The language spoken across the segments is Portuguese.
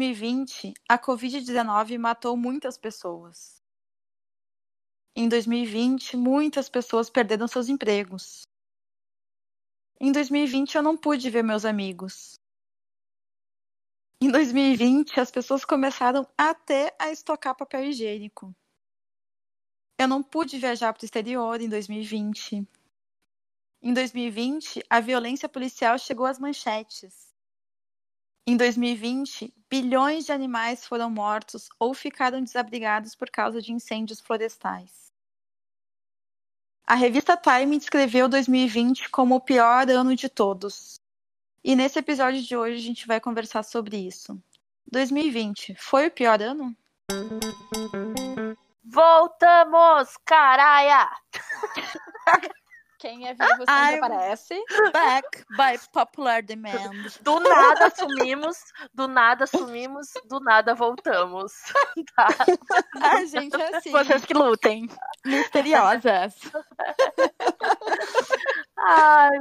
2020, a Covid-19 matou muitas pessoas. Em 2020, muitas pessoas perderam seus empregos. Em 2020, eu não pude ver meus amigos. Em 2020, as pessoas começaram até a estocar papel higiênico. Eu não pude viajar para o exterior em 2020. Em 2020, a violência policial chegou às manchetes. Em 2020, bilhões de animais foram mortos ou ficaram desabrigados por causa de incêndios florestais. A revista Time descreveu 2020 como o pior ano de todos. E nesse episódio de hoje a gente vai conversar sobre isso. 2020 foi o pior ano? Voltamos, caralho! Quem é vivo sempre aparece. Back by popular demand. Do nada sumimos, do nada sumimos, do nada voltamos. Tá? A gente é assim. Vocês que lutem. Misteriosas. Ai,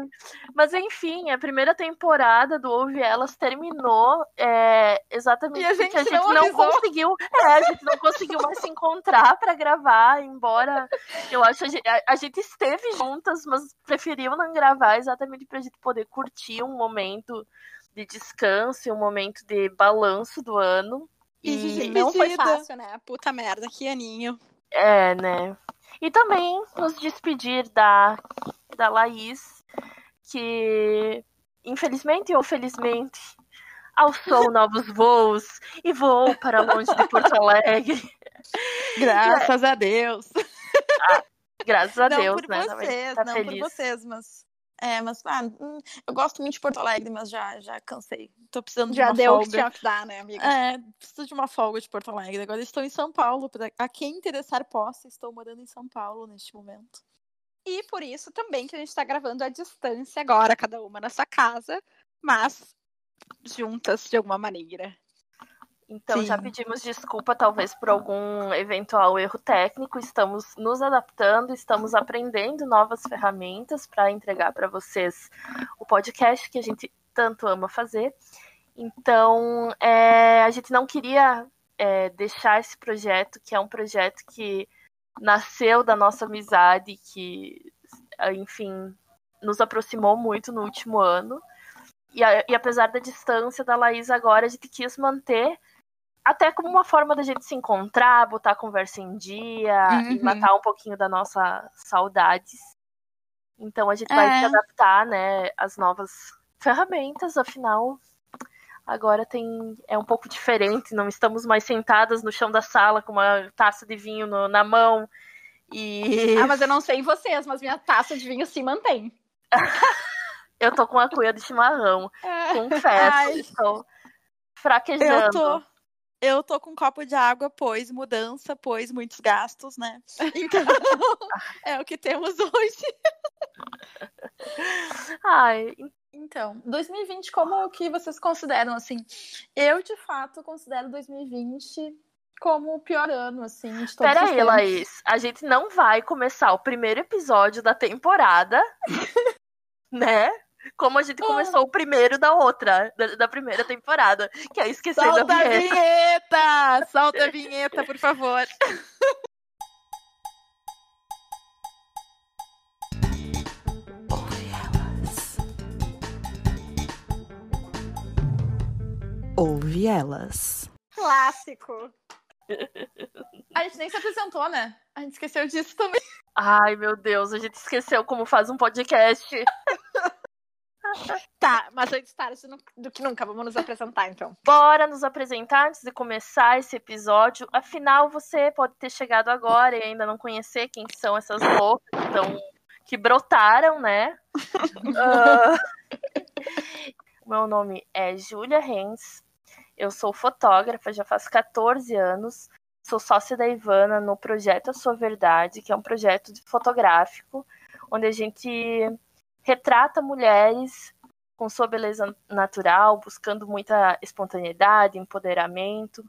mas enfim, a primeira temporada do Ouve Elas terminou é, exatamente E a porque a gente gente não não, conseguiu, é, a gente não conseguiu mais se encontrar pra gravar, embora eu acho a gente, a, a gente esteve juntas, mas preferiu não gravar exatamente pra gente poder curtir um momento de descanso, e um momento de balanço do ano. E E, Não foi fácil, né? Puta merda, que aninho. é, né? E também nos despedir da, da Laís, que infelizmente ou felizmente alçou novos voos e voou para longe de Porto Alegre. Graças a Deus. Graças a não Deus, por né? Vocês, tá não feliz. por vocês, mas. É, mas ah, hum, eu gosto muito de Porto Alegre, mas já, já cansei. Tô precisando de Já uma deu o que folga. tinha que dar, né, amiga? É, preciso de uma folga de Porto Alegre. Agora estou em São Paulo. Pra... A quem interessar possa, estou morando em São Paulo neste momento. E por isso também que a gente tá gravando à distância agora, cada uma na sua casa, mas juntas de alguma maneira. Então já Sim. pedimos desculpa, talvez, por algum eventual erro técnico. Estamos nos adaptando, estamos aprendendo novas ferramentas para entregar para vocês o podcast que a gente tanto ama fazer. Então, é, a gente não queria é, deixar esse projeto, que é um projeto que nasceu da nossa amizade, que, enfim, nos aproximou muito no último ano. E, a- e apesar da distância da Laís agora, a gente quis manter até como uma forma da gente se encontrar, botar a conversa em dia e Uhum. matar um pouquinho da nossa saudades. Então a gente vai É. se adaptar, né, às novas ferramentas, afinal agora tem é um pouco diferente, não estamos mais sentadas no chão da sala com uma taça de vinho no- na mão e Ah, mas eu não sei vocês, mas minha taça de vinho se mantém. eu tô com a cuia de chimarrão, É. confesso, Ai. estou fraquejando. Eu tô. Eu tô com um copo de água, pois mudança, pois muitos gastos, né? Então, é o que temos hoje. Ai, Então, 2020, como que vocês consideram, assim? Eu, de fato, considero 2020 como o pior ano, assim, de todos Pera os aí. Laís. A gente não vai começar o primeiro episódio da temporada, né? Como a gente Ah. começou o primeiro da outra, da, da primeira temporada, que é esquecendo Solta a a vinheta. vinheta! Solta a vinheta, por favor. Ouve elas. Clássico. A gente nem se apresentou, né? A gente esqueceu disso também. Ai, meu Deus, a gente esqueceu como faz um podcast. Tá, mas antes tarde do- do que nunca, vamos nos apresentar então. Bora nos apresentar antes de começar esse episódio. Afinal, você pode ter chegado agora e ainda não conhecer quem são essas loucas então, que brotaram, né? Ah, Meu nome é Júlia Renz. Eu sou fotógrafa, já faz 14 anos. Sou sócia da Ivana no projeto A Sua Verdade, que é um projeto fotográfico, onde a gente retrata mulheres com sua beleza natural, buscando muita espontaneidade, empoderamento.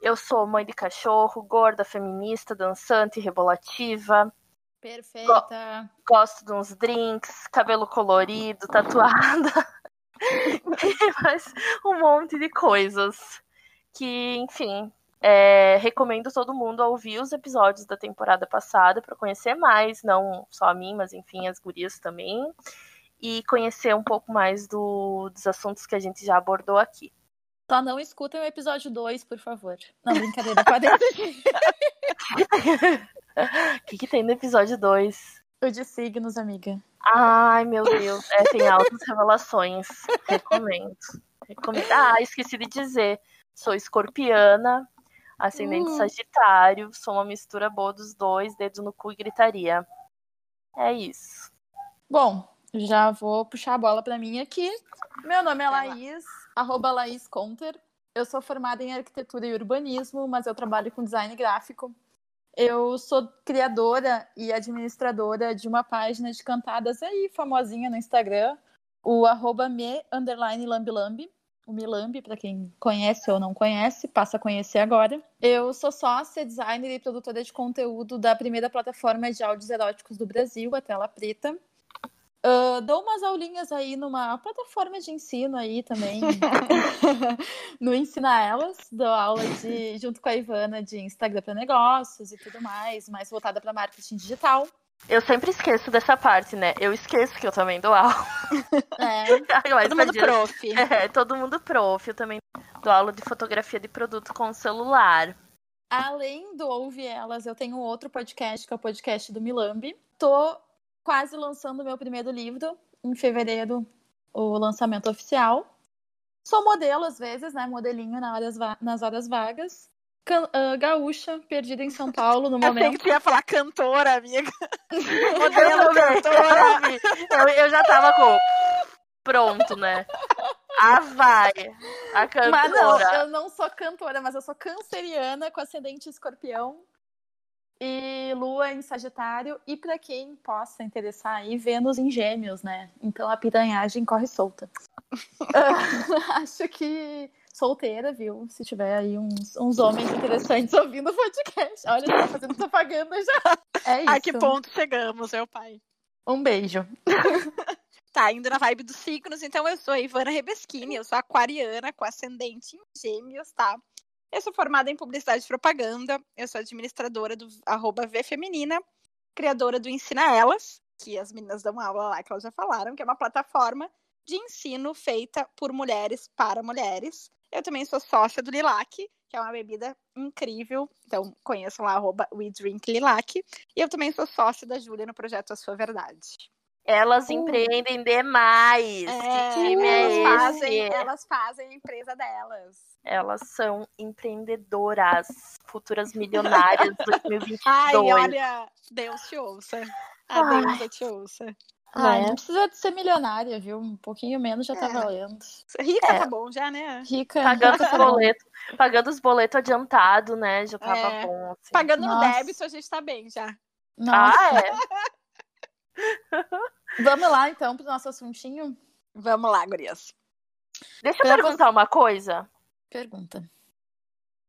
Eu sou mãe de cachorro, gorda, feminista, dançante, rebolativa. Perfeita. Gosto de uns drinks, cabelo colorido, tatuada. e mais um monte de coisas. Que, enfim, é, recomendo todo mundo a ouvir os episódios da temporada passada para conhecer mais, não só a mim, mas enfim, as gurias também. E conhecer um pouco mais do, dos assuntos que a gente já abordou aqui. Só não escutem o episódio 2, por favor. Não, brincadeira, pode O que, que tem no episódio 2? O de signos, amiga. Ai, meu Deus. É, tem altas revelações. Recomendo. Recomendo. Ah, esqueci de dizer. Sou escorpiana, ascendente Hum. sagitário. Sou uma mistura boa dos dois, dedo no cu e gritaria. É isso. Bom, já vou puxar a bola pra mim aqui. Meu nome é. Laís, arroba Laís Conter. Eu sou formada em arquitetura e urbanismo, mas eu trabalho com design gráfico. Eu sou criadora e administradora de uma página de cantadas aí, famosinha no Instagram, o arroba me, underline lambilambi, o Milambi, para quem conhece ou não conhece, passa a conhecer agora. Eu sou sócia, designer e produtora de conteúdo da primeira plataforma de áudios eróticos do Brasil, a Tela Preta. Ah, dou umas aulinhas aí numa plataforma de ensino aí também, no Ensina Elas, dou aula de, junto com a Ivana de Instagram para negócios e tudo mais, mais voltada para marketing digital. Eu sempre esqueço dessa parte, né? Eu esqueço que eu também dou aula. É, Mas Todo mundo prof. É, todo mundo prof. Eu também dou aula de fotografia de produto com celular. Além do Ouve Elas, eu tenho outro podcast, que é o podcast do Milambi. Tô quase lançando o meu primeiro livro, em fevereiro, o lançamento oficial. Sou modelo, às vezes, né? Modelinho na horas nas horas vagas. Can- ah, gaúcha, perdida em São Paulo no Eu pensei momento. que ia falar cantora, amiga. Eu, Modelo, cantora. eu, eu já tava com. Pronto, né? Ah, vai. A Mas não, cantora. eu não sou cantora, mas eu sou canceriana com ascendente escorpião e lua em Sagitário. E pra quem possa interessar aí, Vênus em Gêmeos, né? Então a piranhagem corre solta. Ah, Acho que solteira, viu? Se tiver aí uns, uns homens interessantes ouvindo o podcast. Olha, tá fazendo propaganda já. É isso. A que ponto chegamos, meu pai? Um beijo. Tá, indo na vibe dos signos, então eu sou a Ivana Rebeschini, eu sou aquariana com ascendente em gêmeos, tá? Eu sou formada em publicidade e propaganda, eu sou administradora do arroba Vfeminina, criadora do Ensina Elas, que as meninas dão aula lá, que elas já falaram, que é uma plataforma de ensino feita por mulheres para mulheres. Eu também sou sócia do Lilac, que é uma bebida incrível, então conheçam lá, arroba We Drink Lilac. E eu também sou sócia da Júlia no projeto A Sua Verdade. Elas Uh. empreendem demais. É, que time é elas, esse? fazem, elas fazem a empresa delas. Elas são empreendedoras, futuras milionárias 2022. Ai, olha, Deus te ouça. A Ai. deusa te ouça. Ah, Né? não precisa de ser milionária, viu? Um pouquinho menos já tá É. valendo. Rica É. tá bom já, né? Rica. Pagando os tá bom. boletos, pagando os boletos adiantado, né? Já tava É. bom. Assim. Pagando no Nossa. débito, a gente tá bem já. Nossa. Ah, é. Vamos lá, então, pro nosso assuntinho? Vamos lá, gurias. Deixa eu Pra perguntar uma coisa. Pergunta.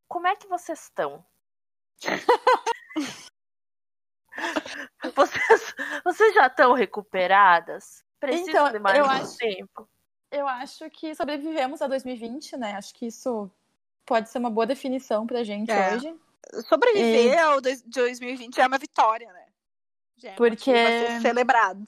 Como é que vocês estão? vocês, já estão recuperadas? Precisam Então, de mais eu um acho- tempo? Eu acho que sobrevivemos a 2020, né? Acho que isso pode ser uma boa definição pra gente É. hoje. Sobreviver ao dois- 2020 é uma vitória, né? Já é Porque- ser celebrado.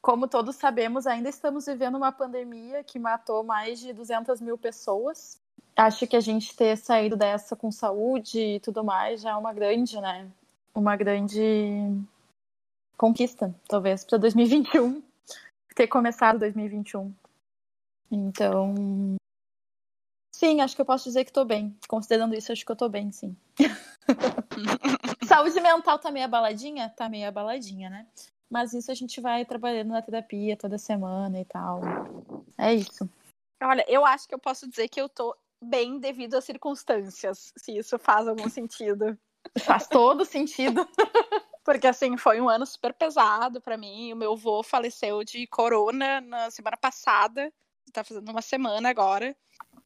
Como todos sabemos, ainda estamos vivendo uma pandemia que matou mais de 200 mil pessoas. Acho que a gente ter saído dessa com saúde e tudo mais já é uma grande, né? Uma grande conquista, talvez, para 2021. Ter começado 2021. Então. Sim, acho que eu posso dizer que tô bem. Considerando isso, acho que eu tô bem, sim. Saúde mental tá meio abaladinha? Tá meio abaladinha, né? Mas isso a gente vai trabalhando na terapia toda semana e tal. É isso. Olha, eu acho que eu posso dizer que eu tô bem devido às circunstâncias, se isso faz algum sentido. Faz todo sentido. Porque, assim, foi um ano super pesado pra mim. O meu avô faleceu de corona na semana passada. Tá fazendo uma semana agora.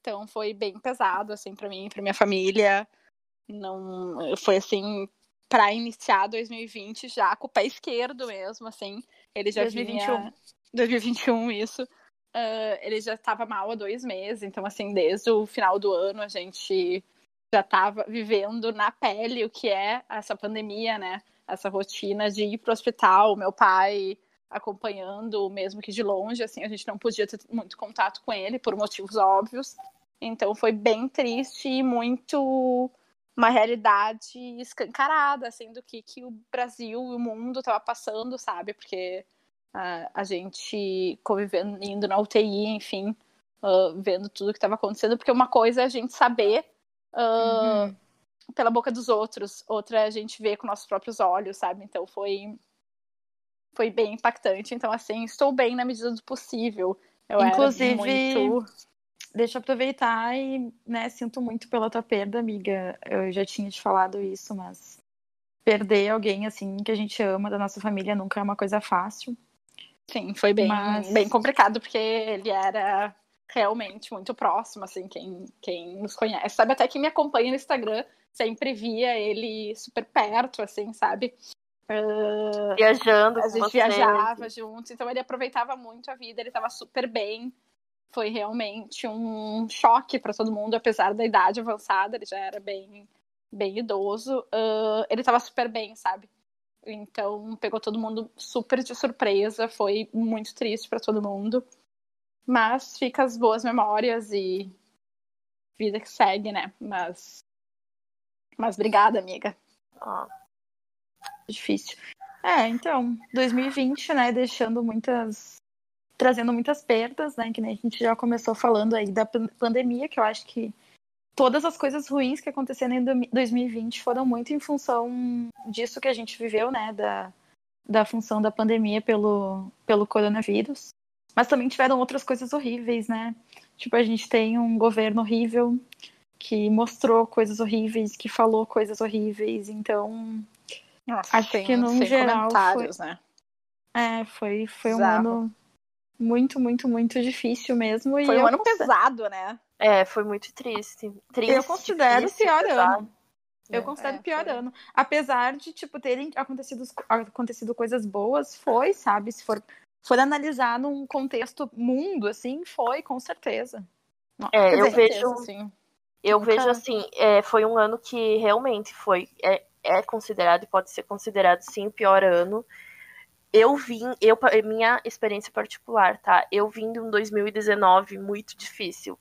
Então, foi bem pesado, assim, pra mim, pra minha família. Não... Foi, assim, pra iniciar 2020 já com o pé esquerdo mesmo, assim. Ele já 2021. vinha... 2021, isso. uh, ele já estava mal há dois meses, então, assim, desde o final do ano a gente já estava vivendo na pele o que é essa pandemia, né? Essa rotina de ir para o hospital, meu pai acompanhando, mesmo que de longe, assim, a gente não podia ter muito contato com ele por motivos óbvios. Então foi bem triste e muito uma realidade escancarada, assim, do que, que o Brasil e o mundo estava passando, sabe? Porque uh, a gente convivendo, indo na UTI, enfim, uh, vendo tudo que estava acontecendo, porque uma coisa é a gente saber uh, uhum. Pela boca dos outros, outra a gente ver com nossos próprios olhos, sabe? Então foi foi bem impactante. Então, assim, estou bem na medida do possível. Eu Inclusive, muito... deixa eu aproveitar e, né, sinto muito pela tua perda, amiga. Eu já tinha te falado isso, mas perder alguém, assim, que a gente ama da nossa família nunca é uma coisa fácil. Sim, foi bem, mas... bem complicado, porque ele era realmente muito próximo, assim, quem, quem nos conhece. Sabe, até quem me acompanha no Instagram sempre via ele super perto, assim, sabe? Uh, Viajando A gente viajava juntos, então ele aproveitava muito a vida, ele estava super bem. Foi realmente um choque para todo mundo, apesar da idade avançada, ele já era bem, bem idoso. Uh, ele estava super bem, sabe? Então pegou todo mundo super de surpresa, foi muito triste para todo mundo. Mas fica as boas memórias e vida que segue, né? Mas mas obrigada, amiga. Oh. Difícil. É, então, 2020, né, deixando muitas trazendo muitas perdas, né, que nem a gente já começou falando aí da pandemia, que eu acho que todas as coisas ruins que aconteceram em 2020 foram muito em função disso que a gente viveu, né, da, da função da pandemia pelo, pelo coronavírus. Mas também tiveram outras coisas horríveis, né? Tipo, a gente tem um governo horrível que mostrou coisas horríveis, que falou coisas horríveis, então Nossa, acho que no geral foi, né? É, foi foi um ano muito, muito, muito difícil mesmo. Foi um ano pesado, né? É, foi muito triste. triste eu considero o pior pesado. ano. Eu é, considero o é, pior foi. ano. Apesar de, tipo, terem acontecido, acontecido coisas boas, foi, sabe? Se for, for analisar num contexto mundo, assim, foi, com certeza. É, Quer eu dizer, vejo. Certeza, eu vejo assim, é, foi um ano que realmente foi. É, é considerado e pode ser considerado sim o pior ano eu vim, eu, minha experiência particular, tá? Eu vim de um 2019 muito difícil,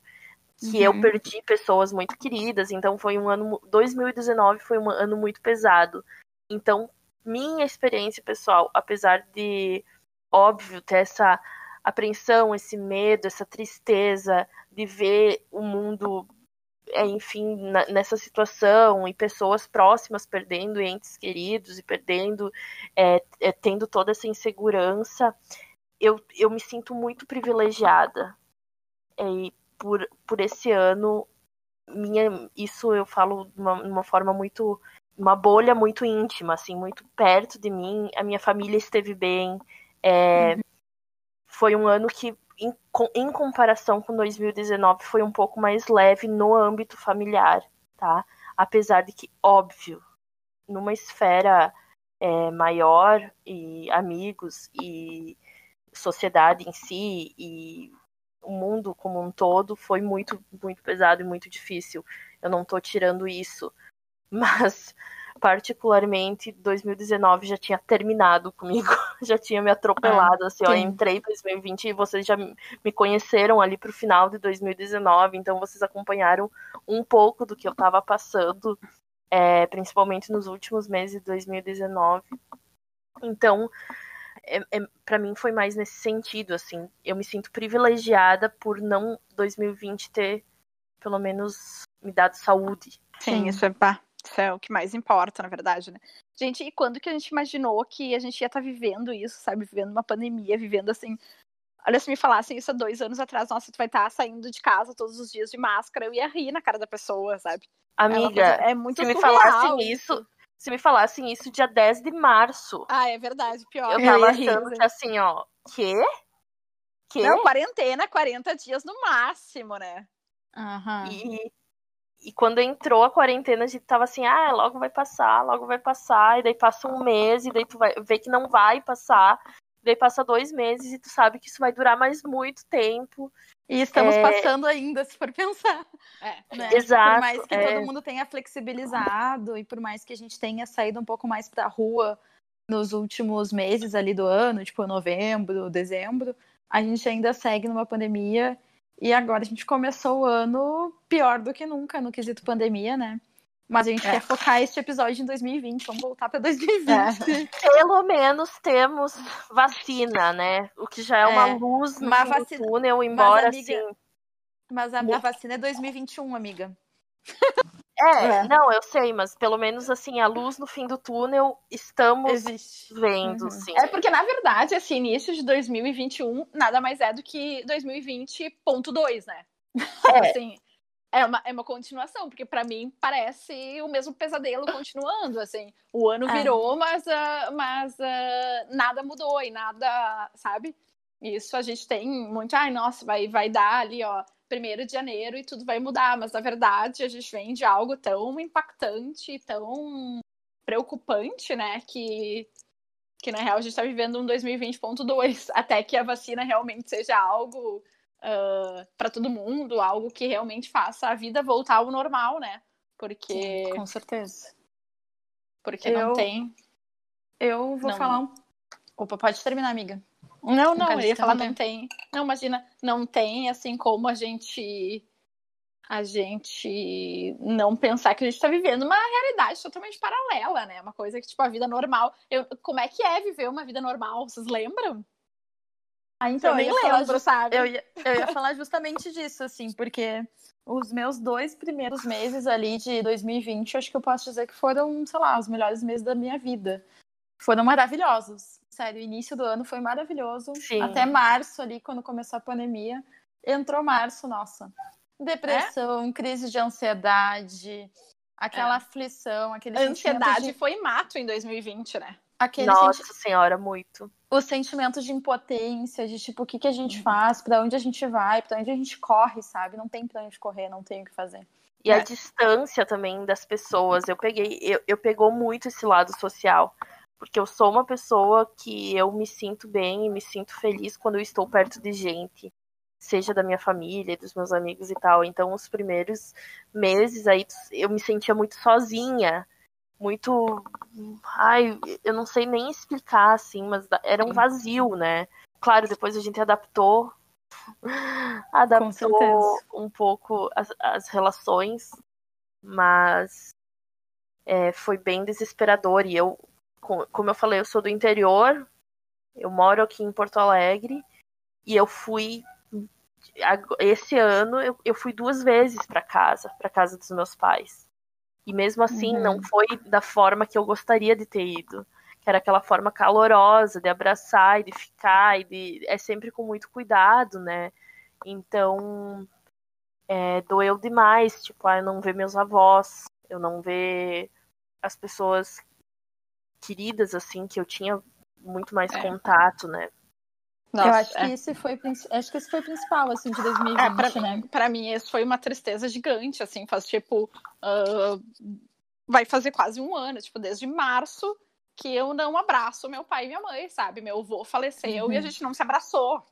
que uhum. eu perdi pessoas muito queridas, então foi um ano, 2019 foi um ano muito pesado. Então, minha experiência pessoal, apesar de, óbvio, ter essa apreensão, esse medo, essa tristeza de ver o mundo enfim, na, nessa situação e pessoas próximas perdendo entes queridos e perdendo, é, é, tendo toda essa insegurança, eu, eu me sinto muito privilegiada. É, e por, por esse ano, minha, isso eu falo de uma, uma forma muito uma bolha muito íntima, assim, muito perto de mim. A minha família esteve bem. É, uhum. Foi um ano que em, em comparação com 2019, foi um pouco mais leve no âmbito familiar, tá? Apesar de que, óbvio, numa esfera é, maior e amigos e sociedade em si e o mundo como um todo foi muito muito pesado e muito difícil. Eu não tô tirando isso, mas particularmente 2019 já tinha terminado comigo, já tinha me atropelado, ah, assim, ó, entrei em 2020 e vocês já me conheceram ali pro final de 2019, então vocês acompanharam um pouco do que eu tava passando, é, principalmente nos últimos meses de 2019. Então, é, é, para mim foi mais nesse sentido, assim, eu me sinto privilegiada por não 2020 ter, pelo menos, me dado saúde. Sim, isso é pá. Isso é o que mais importa, na verdade, né? Gente, e quando que a gente imaginou que a gente ia estar tá vivendo isso, sabe? Vivendo uma pandemia, vivendo assim. Olha, se me falassem isso há dois anos atrás, nossa, tu vai estar tá saindo de casa todos os dias de máscara, eu ia rir na cara da pessoa, sabe? É Amiga, é, é muito se me falassem isso, se me falassem isso dia 10 de março. Ah, é verdade, pior. Eu tava eu achando que assim, ó, quê? Quê? Não, quarentena, 40 dias no máximo, né? Uhum. E e quando entrou a quarentena, a gente tava assim, ah, logo vai passar, logo vai passar, e daí passa um mês, e daí tu vai ver que não vai passar. daí passa dois meses e tu sabe que isso vai durar mais muito tempo. E estamos É. passando ainda, se for pensar. É. né? Exato, Por mais que é. todo mundo tenha flexibilizado e por mais que a gente tenha saído um pouco mais pra rua nos últimos meses ali do ano, tipo novembro, dezembro, a gente ainda segue numa pandemia e agora a gente começou o ano pior do que nunca no quesito pandemia, né? Mas a gente É. quer focar este episódio em 2020, vamos voltar pra 2020. Pelo menos temos vacina, né? O que já é uma É, luz no vacina- túnel, embora amiga, assim. Mas a, a vacina é 2021, amiga. É, É. não, eu sei, mas pelo menos assim, a luz no fim do túnel estamos Existe. vendo, Uhum. sim. É porque, na verdade, esse início de 2021 nada mais é do que 2020.2, né? É. Assim, é uma, é uma continuação, porque pra mim parece o mesmo pesadelo continuando, assim. O ano É. virou, mas, ah, mas ah, nada mudou e nada, sabe? Isso a gente tem muito, ai, nossa, vai, vai dar ali, ó, primeiro de janeiro e tudo vai mudar, mas na verdade a gente vem de algo tão impactante, tão preocupante, né, que que na real a gente está vivendo um 2020.2, até que a vacina realmente seja algo para todo mundo, algo que realmente faça a vida voltar ao normal, né? Porque, Com certeza. porque Eu- não tem. Eu vou Não. falar um. Opa, pode terminar, amiga. Não, não, eu ia falar, não tem. Não, imagina, não tem assim como a gente. A gente não pensar que a gente está vivendo uma realidade totalmente paralela, né? Uma coisa que, tipo, a vida normal. Eu, como é que é viver uma vida normal? Vocês lembram? Ah, eu nem lembro, sabe? Eu ia, eu ia falar justamente disso, assim, porque os meus dois primeiros meses ali de 2020, acho que eu posso dizer que foram, sei lá, os melhores meses da minha vida. Foram maravilhosos. Sério, o início do ano foi maravilhoso. Sim. Até março ali, quando começou a pandemia. Entrou março, nossa. Depressão, crise de ansiedade, aquela É. aflição, aquele A ansiedade de, foi mato em 2020, né? aquele Nossa senti- senhora, muito. o sentimento de impotência, de tipo, o que, que a gente Uhum. faz, pra onde a gente vai, pra onde a gente corre, sabe? Não tem pra onde correr, não tem o que fazer. E a É. distância também das pessoas. Eu peguei, eu, eu pegou muito esse lado social. Porque eu sou uma pessoa que eu me sinto bem e me sinto feliz quando eu estou perto de gente. Seja da minha família, dos meus amigos e tal. Então, os primeiros meses aí, eu me sentia muito sozinha. Muito. Ai, eu não sei nem explicar, assim, mas era um vazio, né? Claro, depois a gente adaptou. Adaptou um pouco as, as relações, mas é, foi bem desesperador. E eu, como eu falei, eu sou do interior, eu moro aqui em Porto Alegre, e eu fui. Esse ano eu, eu fui duas vezes para casa, para casa dos meus pais. E mesmo assim, Uhum. não foi da forma que eu gostaria de ter ido. Que era aquela forma calorosa de abraçar e de ficar, e de... é sempre com muito cuidado, né? Então, é, doeu demais, tipo, ah, eu não ver meus avós, eu não ver as pessoas queridas, assim, que eu tinha muito mais É. contato, né? Nossa, eu acho é. que esse foi, acho que esse foi o principal, assim, de 2020, É, pra, né? pra mim, isso foi uma tristeza gigante, assim, faz tipo. ah, vai fazer quase um ano, tipo, desde março que eu não abraço meu pai e minha mãe, sabe? Meu avô faleceu e a Uhum. gente não se abraçou.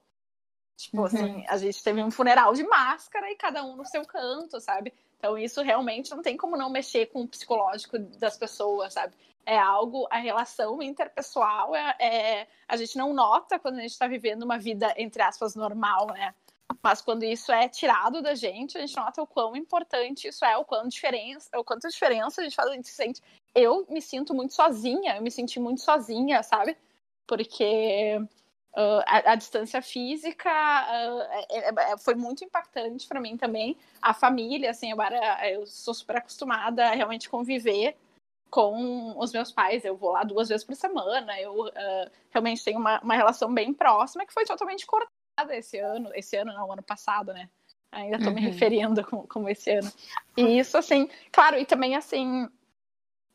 Tipo Uhum. assim, a gente teve um funeral de máscara e cada um no seu canto, sabe? Então isso realmente não tem como não mexer com o psicológico das pessoas, sabe? É algo, a relação interpessoal é, é- a gente não nota quando a gente tá vivendo uma vida, entre aspas, normal, né? Mas quando isso é tirado da gente, a gente nota o quão importante isso é, o quanto diferença, o quanto diferença a gente faz, a gente se sente. Eu me sinto muito sozinha, eu me senti muito sozinha, sabe? Porque ah, a, a distância física é- é- é- foi muito impactante para mim também. A família, assim, agora eu sou super acostumada a realmente conviver com os meus pais. Eu vou lá duas vezes por semana. Eu ah, realmente tenho uma, uma relação bem próxima que foi totalmente cortada esse ano. Esse ano não, ano passado, né? Ainda tô me Uhum. referindo como, como esse ano. E isso, assim, claro, e também, assim,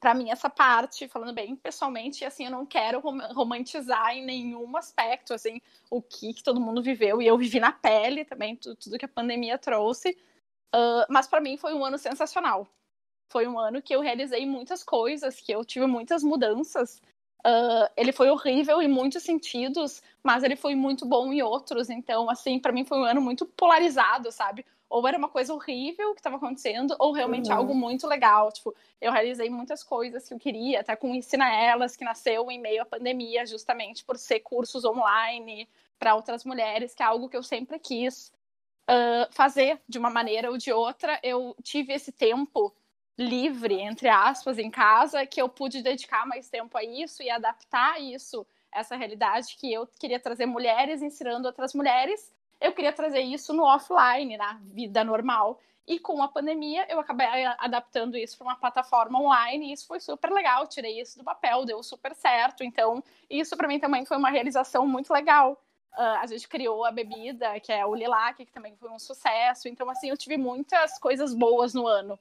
para mim, essa parte, falando bem pessoalmente, assim, eu não quero rom- romantizar em nenhum aspecto, assim, o que, que todo mundo viveu. E eu vivi na pele também, tudo, tudo que a pandemia trouxe. Ah, mas para mim foi um ano sensacional. Foi um ano que eu realizei muitas coisas, que eu tive muitas mudanças Uh, ele foi horrível em muitos sentidos, mas ele foi muito bom em outros. Então, assim, para mim foi um ano muito polarizado, sabe? Ou era uma coisa horrível que estava acontecendo, ou realmente uhum. algo muito legal. Tipo, eu realizei muitas coisas que eu queria, até com Ensina Elas, que nasceu em meio à pandemia, justamente por ser cursos online para outras mulheres, que é algo que eu sempre quis uh, fazer de uma maneira ou de outra. Eu tive esse tempo livre, entre aspas, em casa, que eu pude dedicar mais tempo a isso e adaptar isso, essa realidade que eu queria trazer mulheres ensinando outras mulheres, eu queria trazer isso no offline, na vida normal. E com a pandemia, eu acabei adaptando isso para uma plataforma online e isso foi super legal. Tirei isso do papel, deu super certo. Então, isso para mim também foi uma realização muito legal. Uh, a gente criou a bebida, que é o Lilac, que também foi um sucesso. Então, assim, eu tive muitas coisas boas no ano.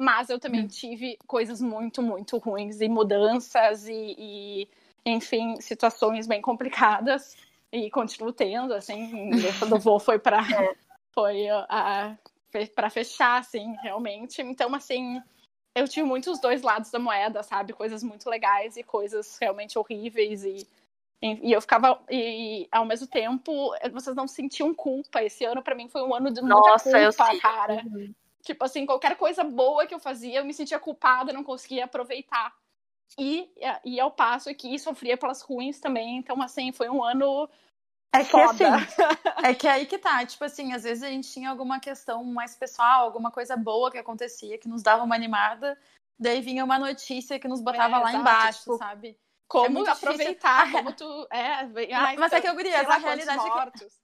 Mas eu também hum. tive coisas muito, muito ruins e mudanças e, e, enfim, situações bem complicadas. E continuo tendo, assim, quando vou foi para é. foi a, para fechar, assim, realmente. Então, assim, eu tive muitos dois lados da moeda, sabe? Coisas muito legais e coisas realmente horríveis e e eu ficava e ao mesmo tempo vocês não sentiam culpa. Esse ano para mim foi um ano de muita Nossa, culpa, cara. Uhum. Tipo assim, qualquer coisa boa que eu fazia, eu me sentia culpada, não conseguia aproveitar. E, e ao passo que sofria pelas ruins também. Então, assim, foi um ano. É que foda. assim, é que é aí que tá. Tipo assim, às vezes a gente tinha alguma questão mais pessoal, alguma coisa boa que acontecia, que nos dava uma animada. Daí vinha uma notícia que nos botava é, lá exato, embaixo, tipo, sabe? Como é aproveitar, como tu. É, ai, mas é que eu queria, a realidade é que...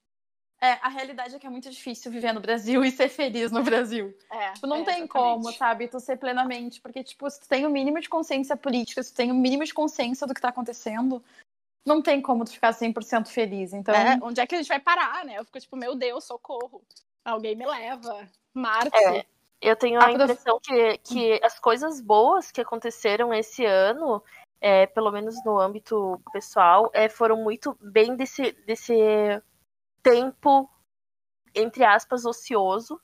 É, a realidade é que é muito difícil viver no Brasil e ser feliz no Brasil. É, tipo, não é, tem exatamente. como, sabe, tu ser plenamente. Porque, tipo, se tu tem o mínimo de consciência política, se tu tem o mínimo de consciência do que tá acontecendo, não tem como tu ficar 100% feliz. Então. É, onde é que a gente vai parar, né? Eu fico tipo, meu Deus, socorro. Alguém me leva. Marte. É, eu tenho a impressão que, que as coisas boas que aconteceram esse ano. É, pelo menos no âmbito pessoal, é, foram muito bem desse, desse tempo, entre aspas, ocioso,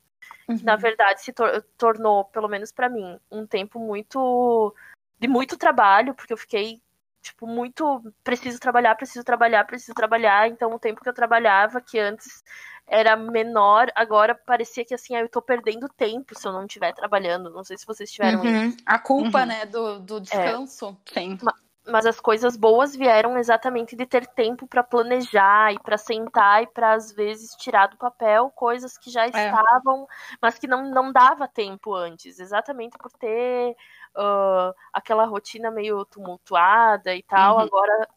uhum. que na verdade se tor tornou, pelo menos para mim, um tempo muito de muito trabalho, porque eu fiquei tipo muito preciso trabalhar, preciso trabalhar, preciso trabalhar, então o tempo que eu trabalhava que antes era menor, agora parecia que assim, eu tô perdendo tempo se eu não estiver trabalhando. Não sei se vocês tiveram uhum. isso. A culpa, uhum. né, do, do descanso. É. Sim mas as coisas boas vieram exatamente de ter tempo para planejar e para sentar e para às vezes tirar do papel coisas que já é. estavam, mas que não, não dava tempo antes, exatamente por ter uh, aquela rotina meio tumultuada e tal. Uhum. Agora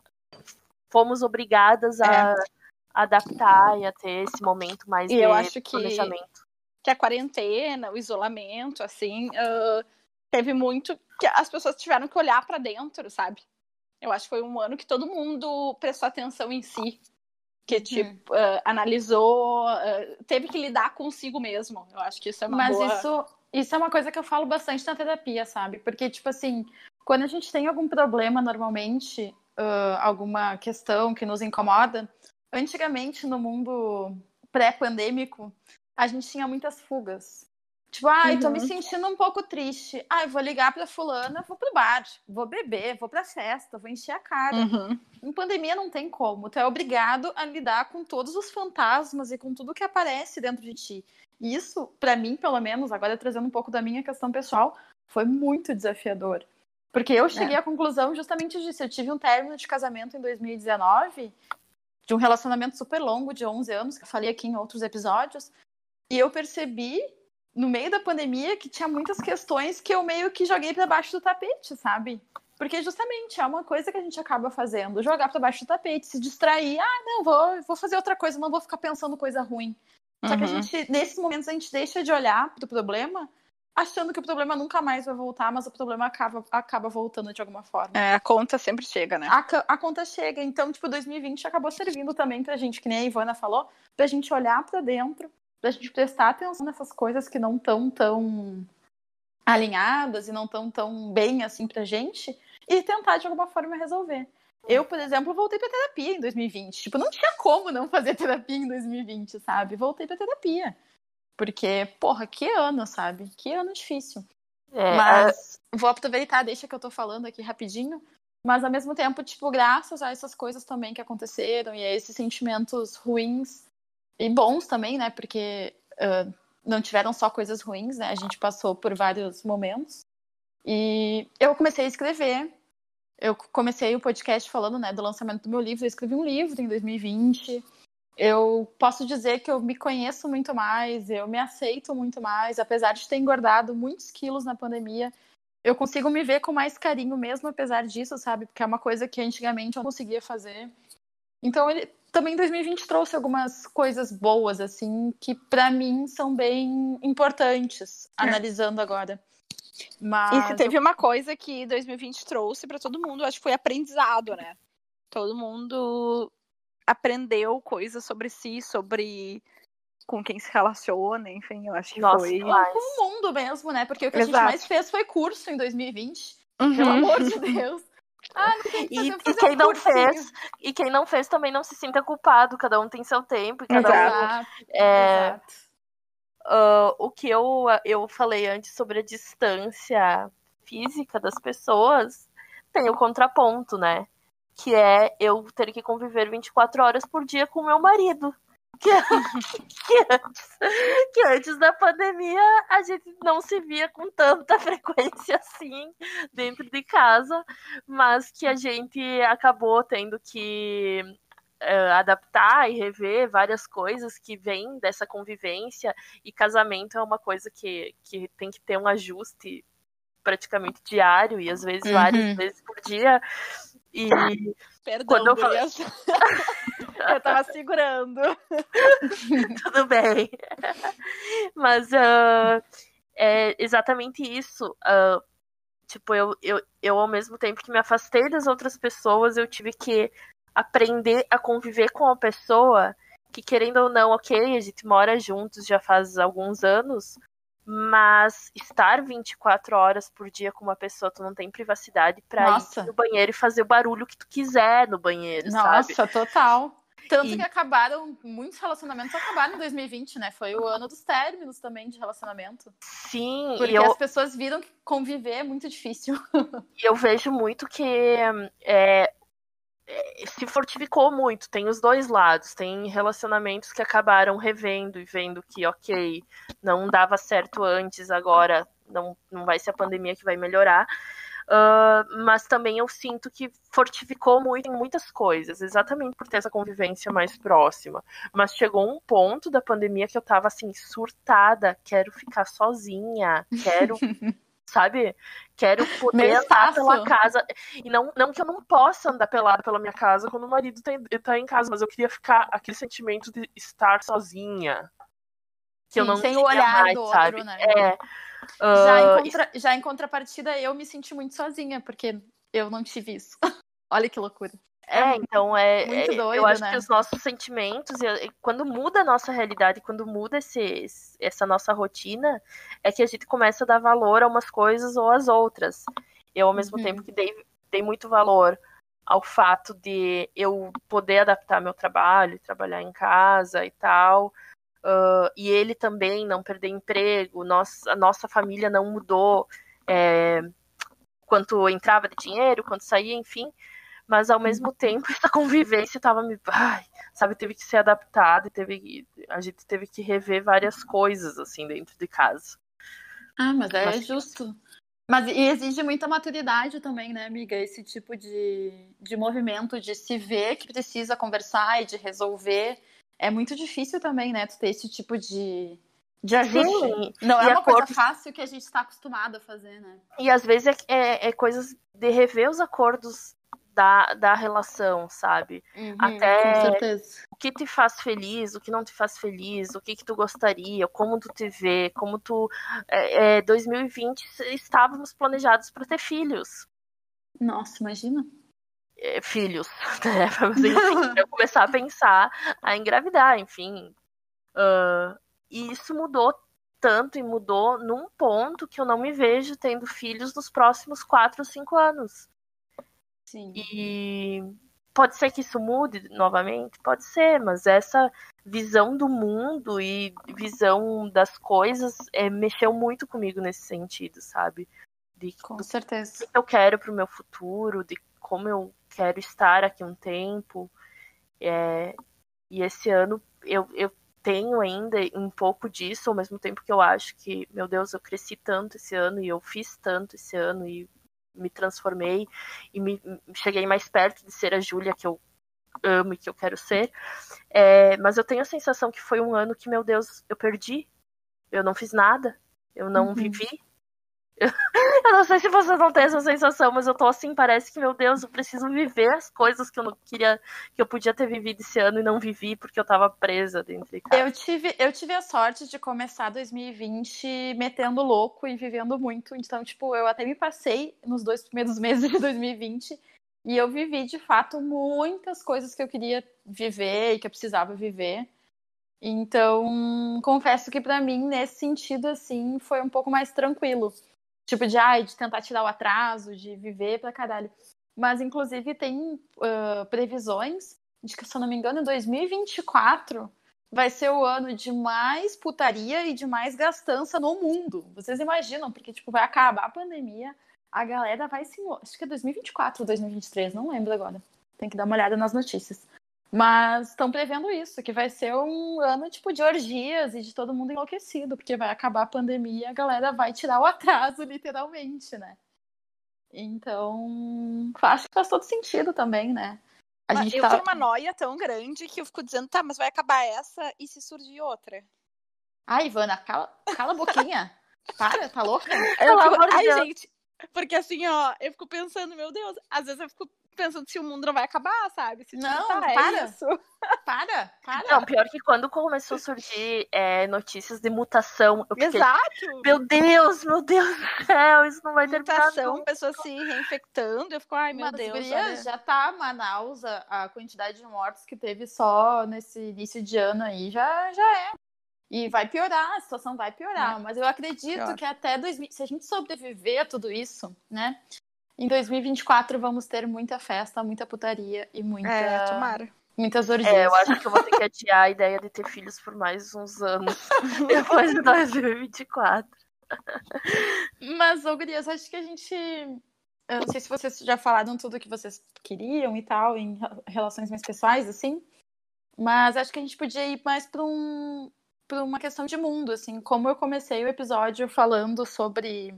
fomos obrigadas a é. adaptar e a ter esse momento mais e de eu acho planejamento. Que, que a quarentena, o isolamento, assim, uh, teve muito que as pessoas tiveram que olhar para dentro, sabe? Eu acho que foi um ano que todo mundo prestou atenção em si. Que, uhum. tipo, uh, analisou, uh, teve que lidar consigo mesmo. Eu acho que isso é uma Mas boa... isso, isso é uma coisa que eu falo bastante na terapia, sabe? Porque, tipo assim, quando a gente tem algum problema, normalmente, uh, alguma questão que nos incomoda, antigamente, no mundo pré-pandêmico, a gente tinha muitas fugas. Tipo, ai, uhum. tô me uhum. sentindo um pouco triste. Ai, vou ligar pra fulana, vou pro bar, vou beber, vou pra festa, vou encher a cara. Uhum. Em pandemia não tem como. Tu é obrigado a lidar com todos os fantasmas e com tudo que aparece dentro de ti. E isso, para mim, pelo menos, agora trazendo um pouco da minha questão pessoal, foi muito desafiador. Porque eu cheguei é. à conclusão justamente disso. Eu tive um término de casamento em 2019, de um relacionamento super longo, de 11 anos, que eu falei aqui em outros episódios, e eu percebi no meio da pandemia que tinha muitas questões que eu meio que joguei para baixo do tapete, sabe? Porque justamente é uma coisa que a gente acaba fazendo, jogar para baixo do tapete, se distrair, ah, não, vou, vou fazer outra coisa, não vou ficar pensando coisa ruim. Só que a uhum. gente, nesses momentos, a gente deixa de olhar pro problema, achando que o problema nunca mais vai voltar, mas o problema acaba, acaba voltando de alguma forma. É, a conta sempre chega, né? A, a conta chega. Então, tipo, 2020 acabou servindo também pra gente, que nem a Ivana falou, pra gente olhar para dentro, da gente prestar atenção nessas coisas que não estão tão alinhadas e não estão tão bem assim pra gente e tentar de alguma forma resolver. Eu, por exemplo, voltei pra terapia em 2020. Tipo, não tinha como não fazer terapia em 2020, sabe? Voltei pra terapia. Porque, porra, que ano, sabe? Que ano difícil. É, Mas vou aproveitar, deixa que eu tô falando aqui rapidinho, Mas ao mesmo tempo, tipo, graças a essas coisas também que aconteceram e a esses sentimentos ruins e bons também, né? Porque uh, não tiveram só coisas ruins, né? A gente passou por vários momentos. E eu comecei a escrever. Eu comecei o podcast falando, né, do lançamento do meu livro. Eu escrevi um livro em 2020. Eu posso dizer que eu me conheço muito mais, eu me aceito muito mais, apesar de ter engordado muitos quilos na pandemia eu consigo me ver com mais carinho mesmo apesar disso, sabe? Porque é uma coisa que antigamente eu não conseguia fazer. Então ele também 2020 trouxe algumas coisas boas assim que para mim são bem importantes, é. analisando agora. Mas e se teve uma coisa que 2020 trouxe para todo mundo, acho que foi aprendizado, né? Todo mundo aprendeu coisas sobre si, sobre com quem se relaciona, enfim, eu acho que Nossa, foi. Com o mundo mesmo, né? Porque o que Exato. a gente mais fez foi curso em 2020. Uhum. Pelo amor de Deus. Ah, e, e quem um não fez, e quem não fez também não se sinta culpado, cada um tem seu tempo, e cada Exato. um. É, Exato. Uh, o que eu, eu falei antes sobre a distância física das pessoas tem o contraponto, né? Que é eu ter que conviver 24 horas por dia com meu marido que, que, antes, que antes da pandemia a gente não se via com tanta frequência assim dentro de casa, mas que a gente acabou tendo que uh, adaptar e rever várias coisas que vêm dessa convivência e casamento é uma coisa que, que tem que ter um ajuste praticamente diário e às vezes uhum. várias vezes por dia e Perdão, quando eu falei... eu tava segurando. Tudo bem. Mas uh, é exatamente isso. Uh, tipo, eu, eu, eu, ao mesmo tempo que me afastei das outras pessoas, eu tive que aprender a conviver com a pessoa que, querendo ou não, ok, a gente mora juntos já faz alguns anos, mas estar 24 horas por dia com uma pessoa, tu não tem privacidade pra Nossa. ir no banheiro e fazer o barulho que tu quiser no banheiro, Nossa, sabe? total. Tanto e... que acabaram, muitos relacionamentos acabaram em 2020, né? Foi o ano dos términos também de relacionamento. Sim. Porque eu... as pessoas viram que conviver é muito difícil. E eu vejo muito que é, se fortificou muito. Tem os dois lados. Tem relacionamentos que acabaram revendo e vendo que, ok, não dava certo antes, agora não, não vai ser a pandemia que vai melhorar. Uh, mas também eu sinto que fortificou muito em muitas coisas, exatamente por ter essa convivência mais próxima. Mas chegou um ponto da pandemia que eu tava assim, surtada, quero ficar sozinha, quero sabe? Quero poder andar pela casa. E não, não que eu não possa andar pelada pela minha casa quando o marido tá, tá em casa, mas eu queria ficar aquele sentimento de estar sozinha. Que Sim, eu não sem o olhar mais, do sabe? outro, né? É. Uh, já, em contra... já em contrapartida, eu me senti muito sozinha, porque eu não tive isso. Olha que loucura. É, então é. Muito doido, eu acho né? que os nossos sentimentos, quando muda a nossa realidade, quando muda esse, essa nossa rotina, é que a gente começa a dar valor a umas coisas ou às outras. Eu, ao mesmo uhum. tempo que dei, dei muito valor ao fato de eu poder adaptar meu trabalho, trabalhar em casa e tal. Uh, e ele também não perder emprego, nossa, a nossa família não mudou é, quanto entrava de dinheiro, quanto saía, enfim mas ao mesmo tempo essa convivência estava me, ai, sabe, teve que ser adaptada e teve a gente teve que rever várias coisas assim dentro de casa. Ah, mas é mas... justo. Mas e exige muita maturidade também, né, amiga? Esse tipo de, de movimento de se ver que precisa conversar e de resolver. É muito difícil também, né? Tu ter esse tipo de, de ajuste. Sim. Não é uma coisa fácil que a gente está acostumado a fazer, né? E às vezes é, é, é coisas de rever os acordos da, da relação, sabe? Uhum, Até o que te faz feliz, o que não te faz feliz, o que, que tu gostaria, como tu te vê, como tu. É, é 2020 estávamos planejados para ter filhos. Nossa, imagina. É, filhos, né? Enfim, eu começar a pensar a engravidar, enfim. Uh, e isso mudou tanto e mudou num ponto que eu não me vejo tendo filhos nos próximos quatro ou cinco anos. Sim. E pode ser que isso mude novamente? Pode ser, mas essa visão do mundo e visão das coisas é, mexeu muito comigo nesse sentido, sabe? De, Com certeza. O que eu quero pro meu futuro, de como eu quero estar aqui um tempo. É, e esse ano eu, eu tenho ainda um pouco disso, ao mesmo tempo que eu acho que, meu Deus, eu cresci tanto esse ano e eu fiz tanto esse ano e me transformei e me cheguei mais perto de ser a Júlia que eu amo e que eu quero ser. É, mas eu tenho a sensação que foi um ano que, meu Deus, eu perdi. Eu não fiz nada. Eu não uhum. vivi. Eu não sei se vocês não têm essa sensação, mas eu tô assim, parece que, meu Deus, eu preciso viver as coisas que eu não queria, que eu podia ter vivido esse ano e não vivi porque eu tava presa dentro de casa. Eu tive, eu tive a sorte de começar 2020 metendo louco e vivendo muito. Então, tipo, eu até me passei nos dois primeiros meses de 2020 e eu vivi, de fato, muitas coisas que eu queria viver e que eu precisava viver. Então, confesso que para mim, nesse sentido, assim, foi um pouco mais tranquilo. Tipo, de, ai, de tentar tirar o atraso, de viver pra caralho. Mas, inclusive, tem uh, previsões de que, se eu não me engano, em 2024 vai ser o ano de mais putaria e de mais gastança no mundo. Vocês imaginam? Porque, tipo, vai acabar a pandemia, a galera vai se. Acho que é 2024 ou 2023, não lembro agora. Tem que dar uma olhada nas notícias. Mas estão prevendo isso, que vai ser um ano tipo de orgias e de todo mundo enlouquecido, porque vai acabar a pandemia e a galera vai tirar o atraso, literalmente, né? Então, acho que faz todo sentido também, né? A gente eu tá... tenho uma noia tão grande que eu fico dizendo, tá, mas vai acabar essa e se surgir outra. Ai, Ivana, cala, cala a boquinha. Para, tá louca? Eu fico... Ai, gente, porque assim, ó, eu fico pensando, meu Deus, às vezes eu fico pensando se o mundo não vai acabar, sabe? Se, não, tá, é para. Isso. Para, para. Não, pior que quando começou a surgir é, notícias de mutação. Eu fiquei, Exato. Meu Deus, meu Deus do céu, isso não vai ter Mutação, pessoas se reinfectando. Eu fico, ai, meu Mas, Deus. Gurias, já tá Manaus, a, a, quantidade de mortes que teve só nesse início de ano aí já, já é. E vai piorar, a situação vai piorar. É. Mas eu acredito Pior. que até 2000, se a gente sobreviver a tudo isso, né? Em 2024 vamos ter muita festa, muita putaria e muita. É, tomara. Muitas orgias. É, eu acho que eu vou ter que adiar a ideia de ter filhos por mais uns anos depois de 2024. Mas, ô Gurias, acho que a gente. Eu não sei se vocês já falaram tudo o que vocês queriam e tal, em relações mais pessoais, assim. Mas acho que a gente podia ir mais para um, pra uma questão de mundo, assim. Como eu comecei o episódio falando sobre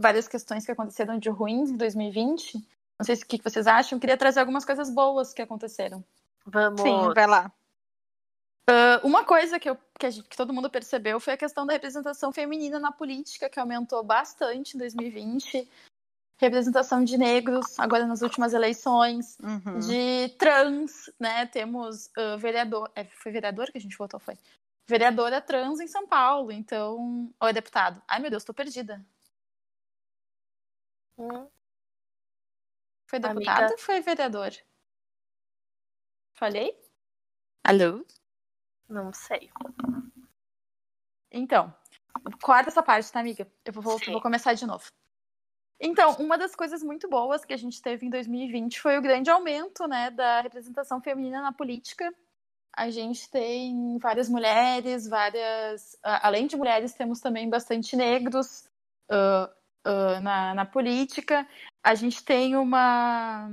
várias questões que aconteceram de ruins em 2020. Não sei o que vocês acham. Queria trazer algumas coisas boas que aconteceram. Vamos. Sim, vai lá. Uh, uma coisa que, eu, que, gente, que, todo mundo percebeu foi a questão da representação feminina na política, que aumentou bastante em 2020. Representação de negros, agora nas últimas eleições, uhum. de trans, né? Temos uh, vereador. É, foi vereador que a gente votou, foi? Vereadora trans em São Paulo, então. Ou é deputado? Ai, meu Deus, tô perdida. Hum. Foi deputado Amiga. ou foi vereador? Falei? Alô? Não sei. Então, corta essa parte, tá, amiga? Eu vou, vou começar de novo. Então, uma das coisas muito boas que a gente teve em 2020 foi o grande aumento, né, da representação feminina na política. A gente tem várias mulheres, várias. Além de mulheres, temos também bastante negros. Uh, uh, na, na política. A gente tem uma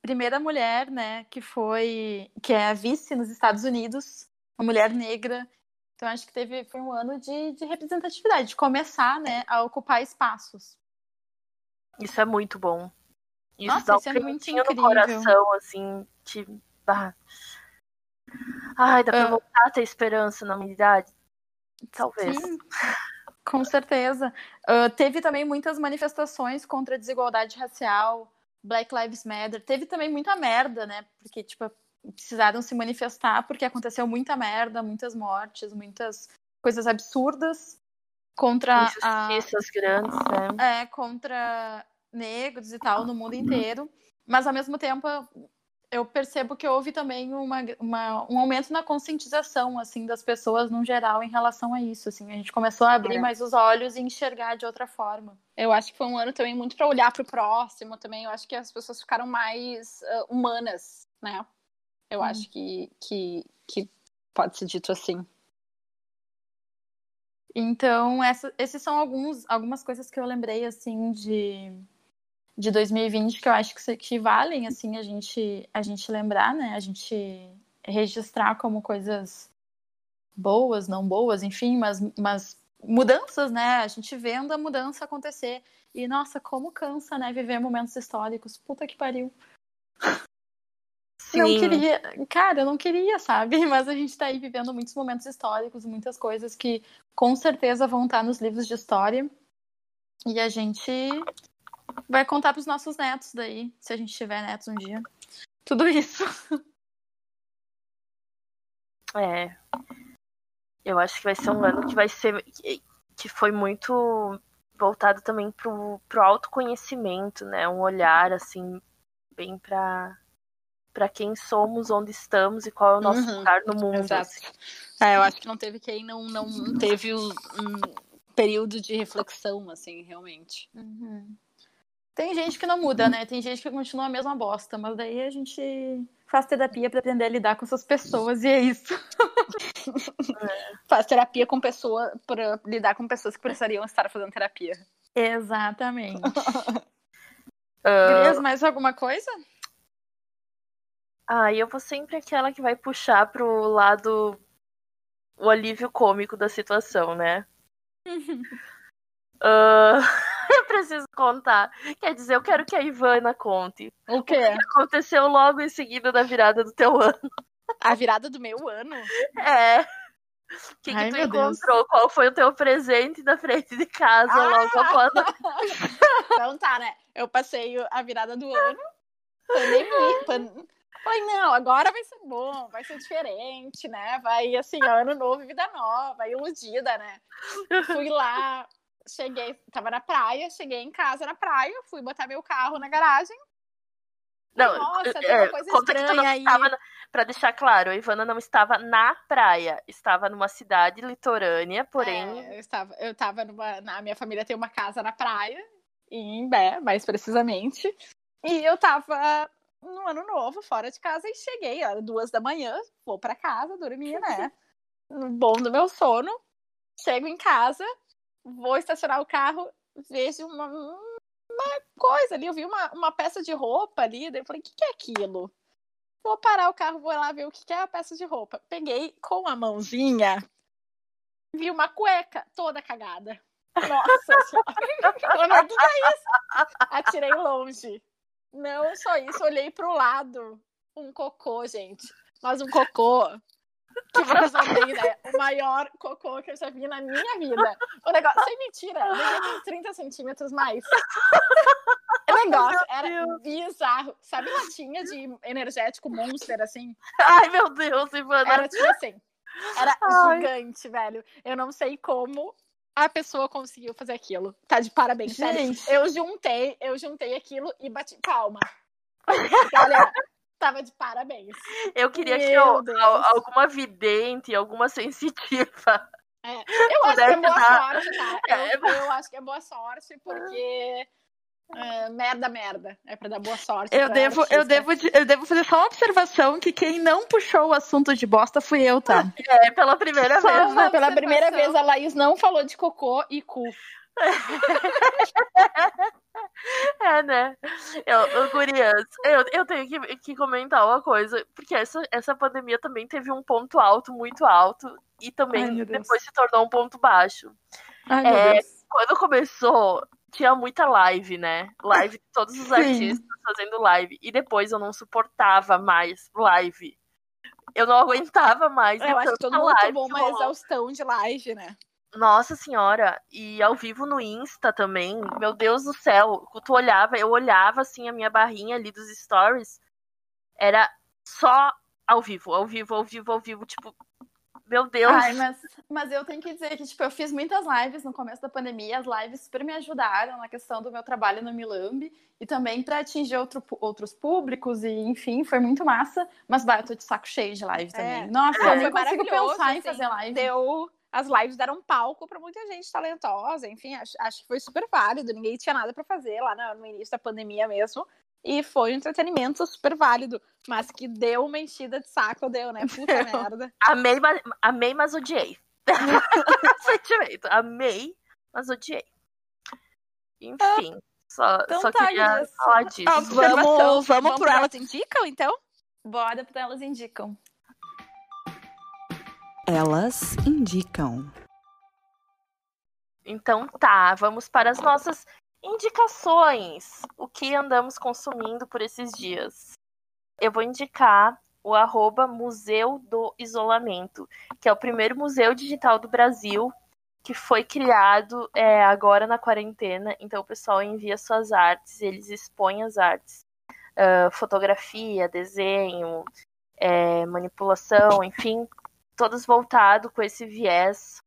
primeira mulher, né, que foi que é a vice nos Estados Unidos, uma mulher negra. Então acho que teve foi um ano de, de representatividade, de começar, né, a ocupar espaços. Isso é muito bom. Isso Nossa, dá isso um é muito incrível. no coração, assim, de... Ah. Ai, dá pra uh... voltar a ter esperança na humanidade? Talvez. Sim. Com certeza. Uh, teve também muitas manifestações contra a desigualdade racial, Black Lives Matter. Teve também muita merda, né? Porque, tipo, precisaram se manifestar porque aconteceu muita merda, muitas mortes, muitas coisas absurdas contra injustiças a... grandes, né? É, contra negros e tal no mundo inteiro. Mas ao mesmo tempo eu percebo que houve também uma, uma, um aumento na conscientização assim das pessoas no geral em relação a isso assim. A gente começou a abrir é. mais os olhos e enxergar de outra forma. Eu acho que foi um ano também muito para olhar para o próximo também. Eu acho que as pessoas ficaram mais uh, humanas né? Eu hum. acho que, que que pode ser dito assim. Então essa, esses são alguns algumas coisas que eu lembrei assim de de 2020 que eu acho que, que valem, assim, a gente, a gente lembrar, né? A gente registrar como coisas boas, não boas, enfim, mas, mas mudanças, né? A gente vendo a mudança acontecer. E, nossa, como cansa, né? Viver momentos históricos. Puta que pariu. Sim. Não queria, cara, eu não queria, sabe? Mas a gente tá aí vivendo muitos momentos históricos, muitas coisas que com certeza vão estar nos livros de história. E a gente vai contar pros nossos netos daí, se a gente tiver netos um dia. Tudo isso. É. Eu acho que vai ser um ano que vai ser. que foi muito voltado também pro, pro autoconhecimento, né? Um olhar, assim, bem pra, pra quem somos, onde estamos e qual é o nosso uhum. lugar no mundo. Exato. Assim. É, eu acho que não teve quem não, não teve um, um período de reflexão, assim, realmente. Uhum. Tem gente que não muda, né? Tem gente que continua a mesma bosta, mas daí a gente faz terapia para aprender a lidar com essas pessoas e é isso. faz terapia com pessoas para lidar com pessoas que precisariam estar fazendo terapia. Exatamente. uh... mais alguma coisa? Ah, eu vou sempre aquela que vai puxar pro lado o alívio cômico da situação, né? uh... eu preciso contar. Quer dizer, eu quero que a Ivana conte. O quê? O que aconteceu logo em seguida da virada do teu ano. A virada do meu ano? É. O que, Ai, que tu encontrou? Deus. Qual foi o teu presente na frente de casa ah! logo após? então tá, né? Eu passei a virada do ano. Pandemia. Pan... Falei, não, agora vai ser bom, vai ser diferente, né? Vai, assim, ano novo, vida nova, iludida, né? Fui lá, cheguei, tava na praia, cheguei em casa na praia, fui botar meu carro na garagem. Não, Nossa, tem uma é, coisa conta estranha aí. Estava, pra deixar claro, a Ivana não estava na praia, estava numa cidade litorânea, porém. É, eu estava, eu estava numa. Na minha família tem uma casa na praia, em Imbé, mais precisamente. E eu tava no ano novo, fora de casa, e cheguei, era duas da manhã, vou para casa, dormir, né? Bom do meu sono. Chego em casa, vou estacionar o carro, vejo uma, uma coisa ali, eu vi uma, uma peça de roupa ali, daí eu falei, o que, que é aquilo? Vou parar o carro, vou lá ver o que, que é a peça de roupa. Peguei com a mãozinha, vi uma cueca toda cagada. Nossa senhora! o que, é isso? Atirei longe. Não só isso, olhei pro lado. Um cocô, gente. Mas um cocô que vocês não têm ideia. O maior cocô que eu já vi na minha vida. O negócio, sem mentira, devia 30 centímetros mais. O negócio era bizarro. Sabe latinha de energético monster, assim? Ai, meu Deus, Ivana. Era tipo assim. Era Ai. gigante, velho. Eu não sei como a pessoa conseguiu fazer aquilo. Tá de parabéns, Gente. Sério. Eu juntei, eu juntei aquilo e bati palma. olha, tava de parabéns. Eu queria Meu que eu, alguma vidente, alguma sensitiva. É, eu acho que é boa dar... sorte, tá? É, eu, eu acho que é boa sorte, porque é, merda, merda. É pra dar boa sorte. Eu devo, eu, devo, eu devo fazer só uma observação que quem não puxou o assunto de bosta fui eu, tá? É, pela primeira só vez. Né? Pela primeira vez a Laís não falou de cocô e cu. é, né? Eu, eu, gurias, eu, eu tenho que, que comentar uma coisa, porque essa, essa pandemia também teve um ponto alto, muito alto, e também Ai, depois se tornou um ponto baixo. Ai, é, quando começou, tinha muita live, né? Live de todos os Sim. artistas fazendo live. E depois eu não suportava mais live. Eu não aguentava mais. Eu acho que todo mundo tomou uma exaustão de live, né? Nossa senhora, e ao vivo no Insta também, meu Deus do céu, tu olhava, eu olhava assim a minha barrinha ali dos stories, era só ao vivo, ao vivo, ao vivo, ao vivo, tipo, meu Deus. Ai, mas, mas eu tenho que dizer que, tipo, eu fiz muitas lives no começo da pandemia. As lives super me ajudaram na questão do meu trabalho no Milambi e também para atingir outro, outros públicos. E, enfim, foi muito massa. Mas, bah, eu tô de saco cheio de live também. É. Nossa, é. eu nem consigo pensar assim, em fazer live. Deu as lives deram palco para muita gente talentosa, enfim, acho, acho que foi super válido, ninguém tinha nada para fazer lá no, no, início da pandemia mesmo. E foi um entretenimento super válido, mas que deu uma enchida de saco, deu, né? Puta merda. Amei, mas, amei, mas odiei. Sentimento. Amei, mas odiei. Enfim. Só, Então só tá, queria falar disso. Vamos, vamos Vamos pro Elas Indicam, então? Bora para elas indicam. Elas indicam. Então tá, vamos para as nossas indicações. O que andamos consumindo por esses dias? Eu vou indicar o arroba Museu do Isolamento, que é o primeiro museu digital do Brasil, que foi criado é, agora na quarentena. Então o pessoal envia suas artes, eles expõem as artes. Ah, fotografia, desenho, é, manipulação, enfim, todos voltados com esse viés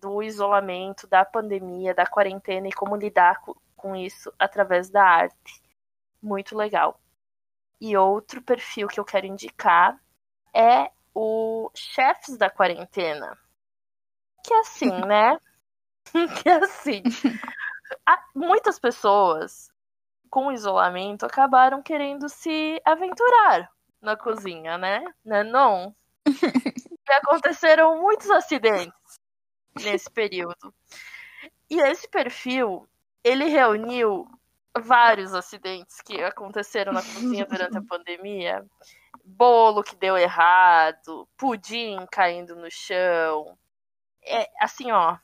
do isolamento, da pandemia, da quarentena e como lidar co- com isso através da arte. Muito legal. E outro perfil que eu quero indicar é o Chefes da Quarentena. Que é assim, né? que é assim. há- Muitas pessoas com isolamento acabaram querendo se aventurar na cozinha, né? Né, não? E aconteceram muitos acidentes nesse período. E esse perfil, ele reuniu vários acidentes que aconteceram na cozinha durante a pandemia. Bolo que deu errado, pudim caindo no chão. É assim, ó,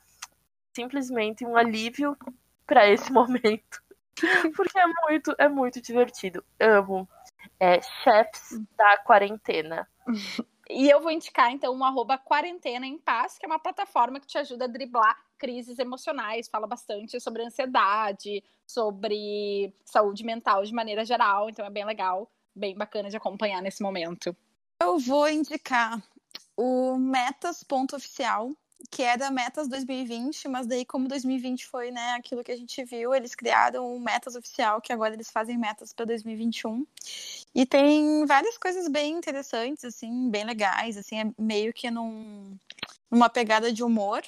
simplesmente um alívio para esse momento. Porque é muito, é muito divertido. Amo. É chefs da quarentena. E eu vou indicar, então, um arroba Quarentena em Paz, que é uma plataforma que te ajuda a driblar crises emocionais, fala bastante sobre ansiedade, sobre saúde mental de maneira geral, então é bem legal, bem bacana de acompanhar nesse momento. Eu vou indicar o Metas.oficial, que era Metas 2020, mas daí como 2020 foi, né, aquilo que a gente viu, eles criaram o Metas Oficial, que agora eles fazem metas para 2021. E tem várias coisas bem interessantes, assim, bem legais, assim, é meio que num, numa pegada de humor,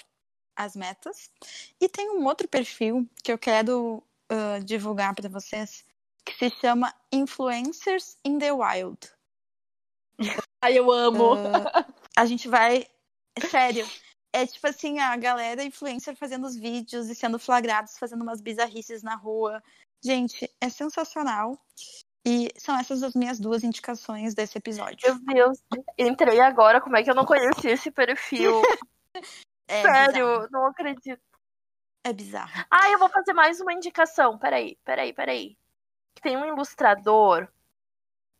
as metas. E tem um outro perfil que eu quero ah, divulgar para vocês, que se chama Influencers in the Wild. Ai, eu amo! Ah, a gente vai. Sério. É tipo assim, a galera influencer fazendo os vídeos e sendo flagrados fazendo umas bizarrices na rua. Gente, é sensacional. E são essas as minhas duas indicações desse episódio. Meu Deus, entrei agora, como é que eu não conhecia esse perfil? É Sério, bizarro. não acredito. É bizarro. Ah, eu vou fazer mais uma indicação. Peraí, peraí, peraí. Tem um ilustrador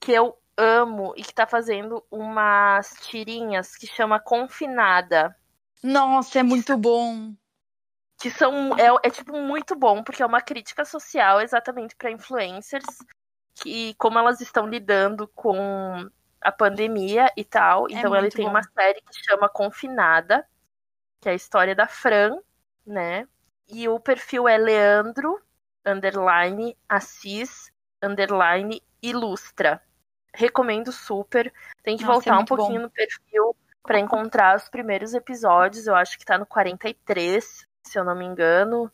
que eu amo e que tá fazendo umas tirinhas que chama Confinada. Nossa, é muito bom. Que são. É, é tipo muito bom, porque é uma crítica social exatamente para influencers e como elas estão lidando com a pandemia e tal. É Então ele muito tem bom. uma série que chama Confinada, que é a história da Fran, né? E o perfil é Leandro, underline, Assis, underline, ilustra. Recomendo super. Tem que Nossa, é voltar um muito pouquinho bom. no perfil para encontrar os primeiros episódios. Eu acho que tá no 43, se eu não me engano.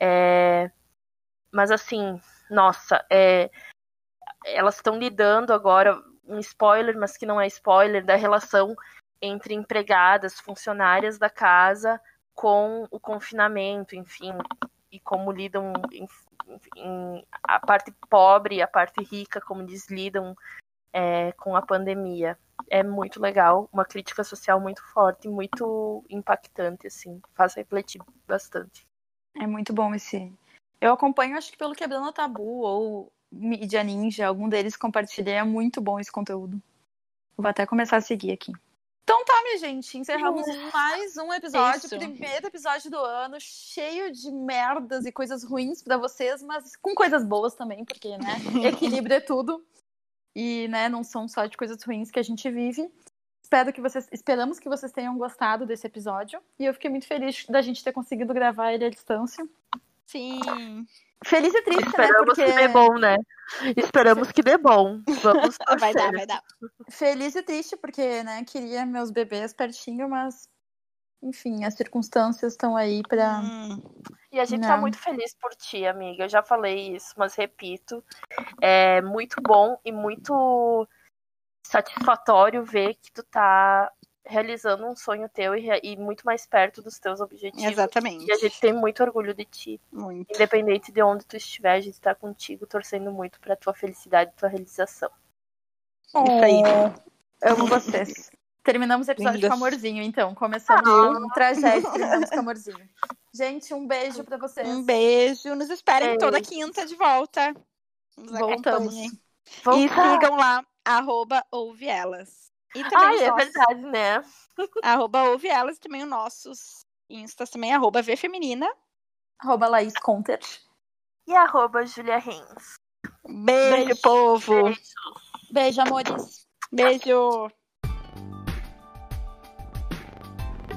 É... Mas assim, nossa, é... elas estão lidando agora, um spoiler, mas que não é spoiler, da relação entre empregadas, funcionárias da casa com o confinamento, enfim, e como lidam a parte pobre e a parte rica, como eles lidam é, com a pandemia. É muito legal, uma crítica social muito forte, muito impactante, assim, faz refletir bastante. É muito bom esse. Eu acompanho, acho que pelo Quebrando Tabu ou Mídia Ninja, algum deles compartilhei. É muito bom esse conteúdo. Vou até começar a seguir aqui. Então tá, minha gente. Encerramos mais um episódio, Isso. primeiro episódio do ano, cheio de merdas e coisas ruins pra vocês, mas com coisas boas também, porque, né? Equilíbrio é tudo. E, né, não são só de coisas ruins que a gente vive. Espero que vocês, esperamos que vocês tenham gostado desse episódio. E eu fiquei muito feliz da gente ter conseguido gravar ele à distância. Sim. Feliz e triste, né? Esperamos Porque que dê bom, né? Esperamos que dê bom. Vamos Vai dar, vai dar. feliz e triste porque, né, queria meus bebês pertinho, mas enfim, as circunstâncias estão aí pra. Hum. E a gente tá Não. muito feliz por ti, amiga. Eu já falei isso, mas repito. É muito bom e muito satisfatório ver que tu tá realizando um sonho teu e, e, muito mais perto dos teus objetivos. Exatamente. E a gente tem muito orgulho de ti. Muito. Independente de onde tu estiver, a gente tá contigo, torcendo muito pra tua felicidade e tua realização. Isso aí. Oh, amo vocês. Terminamos o episódio Lindas. com amorzinho, então. Começamos com tragédia, terminamos com amorzinho. Gente, um beijo pra vocês. Um beijo. Nos esperem Beijo. toda quinta de volta. Nos Voltamos. acompanhem. E sigam lá, arroba ouve elas. E também Ai, é nossos, verdade, né? arroba ouve elas e também os nossos instas também, arroba V Feminina. Arroba Laís Conter. E arroba Julia Rins. Beijo, Beijo. povo. Beijo. Beijo, amores. Beijo.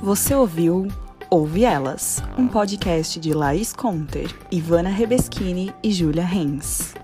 Você ouviu Ouve Elas, um podcast de Laís Conter, Ivana Rebeschini e Júlia Renz.